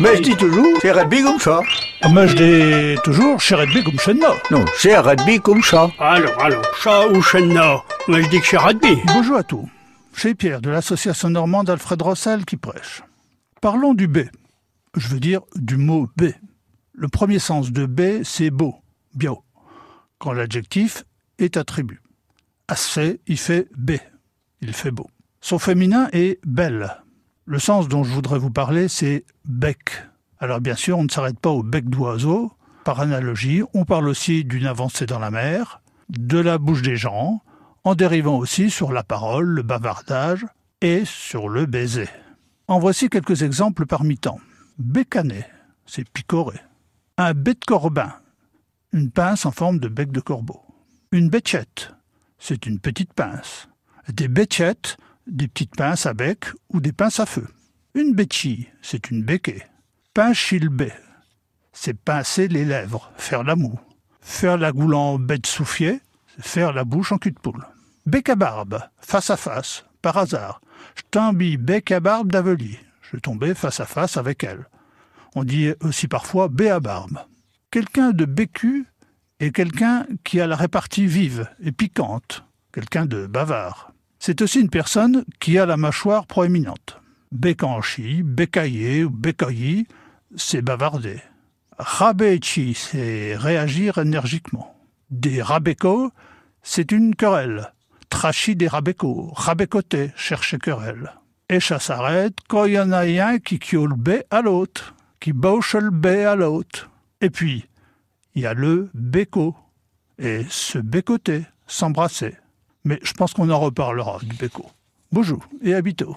Mais je dis toujours, c'est rugby comme ça. Mais je dis toujours, chez Redby comme chez nous. Non, c'est rugby comme ça. Alors, alors, chat ou chenna Moi, je dis que c'est rugby. Bonjour à tous. Chez Pierre de l'association normande Alfred Rossel qui prêche. Parlons du B. Je veux dire du mot B. Le premier sens de B, c'est beau, bio, quand l'adjectif est attribut. Assez, il fait B, il fait beau. Son féminin est belle. Le sens dont je voudrais vous parler, c'est bec. Alors bien sûr, on ne s'arrête pas au bec d'oiseau. Par analogie, on parle aussi d'une avancée dans la mer, de la bouche des gens, en dérivant aussi sur la parole, le bavardage et sur le baiser. En voici quelques exemples parmi tant. Bécanet, c'est picoré. Un bec de corbin, une pince en forme de bec de corbeau. Une béchette, c'est une petite pince. Des béchettes, des petites pinces à bec ou des pinces à feu. Une béchille, c'est une béquée. Pinchilbé, c'est pincer les lèvres, faire la moue. Faire la goule en bête soufier, c'est faire la bouche en cul de poule. Bec à barbe, face à face, par hasard. Je t'embille bec à barbe d'Avely. Je tombais face à face avec elle. On dit aussi parfois bé à barbe. Quelqu'un de bécu est quelqu'un qui a la répartie vive et piquante, quelqu'un de bavard. C'est aussi une personne qui a la mâchoire proéminente. Bécanchi, bécaillé ou bécaillis, c'est bavarder. Rabéchi, c'est réagir énergiquement. Des rabécos, c'est une querelle. Trachi des rabécos, rabécoter, chercher querelle. Et s'arrête quand il y en a un qui bé à l'autre, qui bauche le bé à l'autre. Et puis, il y a le béco, et se bécoter, s'embrasser. Mais je pense qu'on en reparlera du béco. Bonjour et à bientôt.